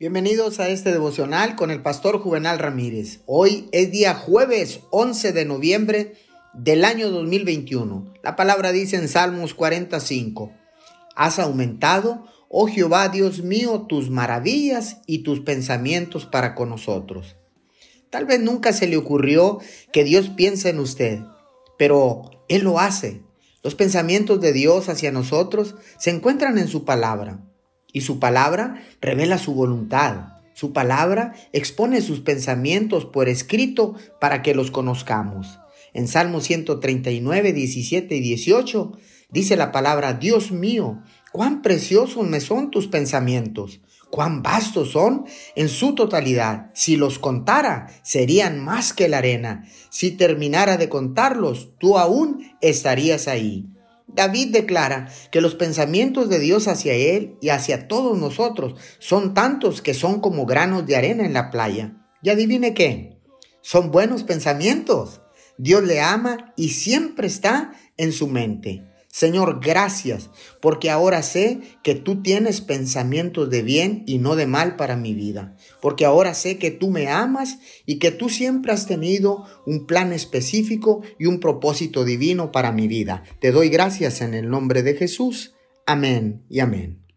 Bienvenidos a este devocional con el pastor Juvenal Ramírez. Hoy es día jueves 11 de noviembre del año 2021. La palabra dice en Salmos 45, Has aumentado, oh Jehová Dios mío, tus maravillas y tus pensamientos para con nosotros. Tal vez nunca se le ocurrió que Dios piense en usted, pero Él lo hace. Los pensamientos de Dios hacia nosotros se encuentran en su palabra. Y su palabra revela su voluntad. Su palabra expone sus pensamientos por escrito para que los conozcamos. En Salmo 139, 17 y 18 dice la palabra, Dios mío, cuán preciosos me son tus pensamientos, cuán vastos son en su totalidad. Si los contara, serían más que la arena. Si terminara de contarlos, tú aún estarías ahí. David declara que los pensamientos de Dios hacia él y hacia todos nosotros son tantos que son como granos de arena en la playa. Y adivine qué, son buenos pensamientos. Dios le ama y siempre está en su mente. Señor, gracias, porque ahora sé que tú tienes pensamientos de bien y no de mal para mi vida, porque ahora sé que tú me amas y que tú siempre has tenido un plan específico y un propósito divino para mi vida. Te doy gracias en el nombre de Jesús. Amén y amén.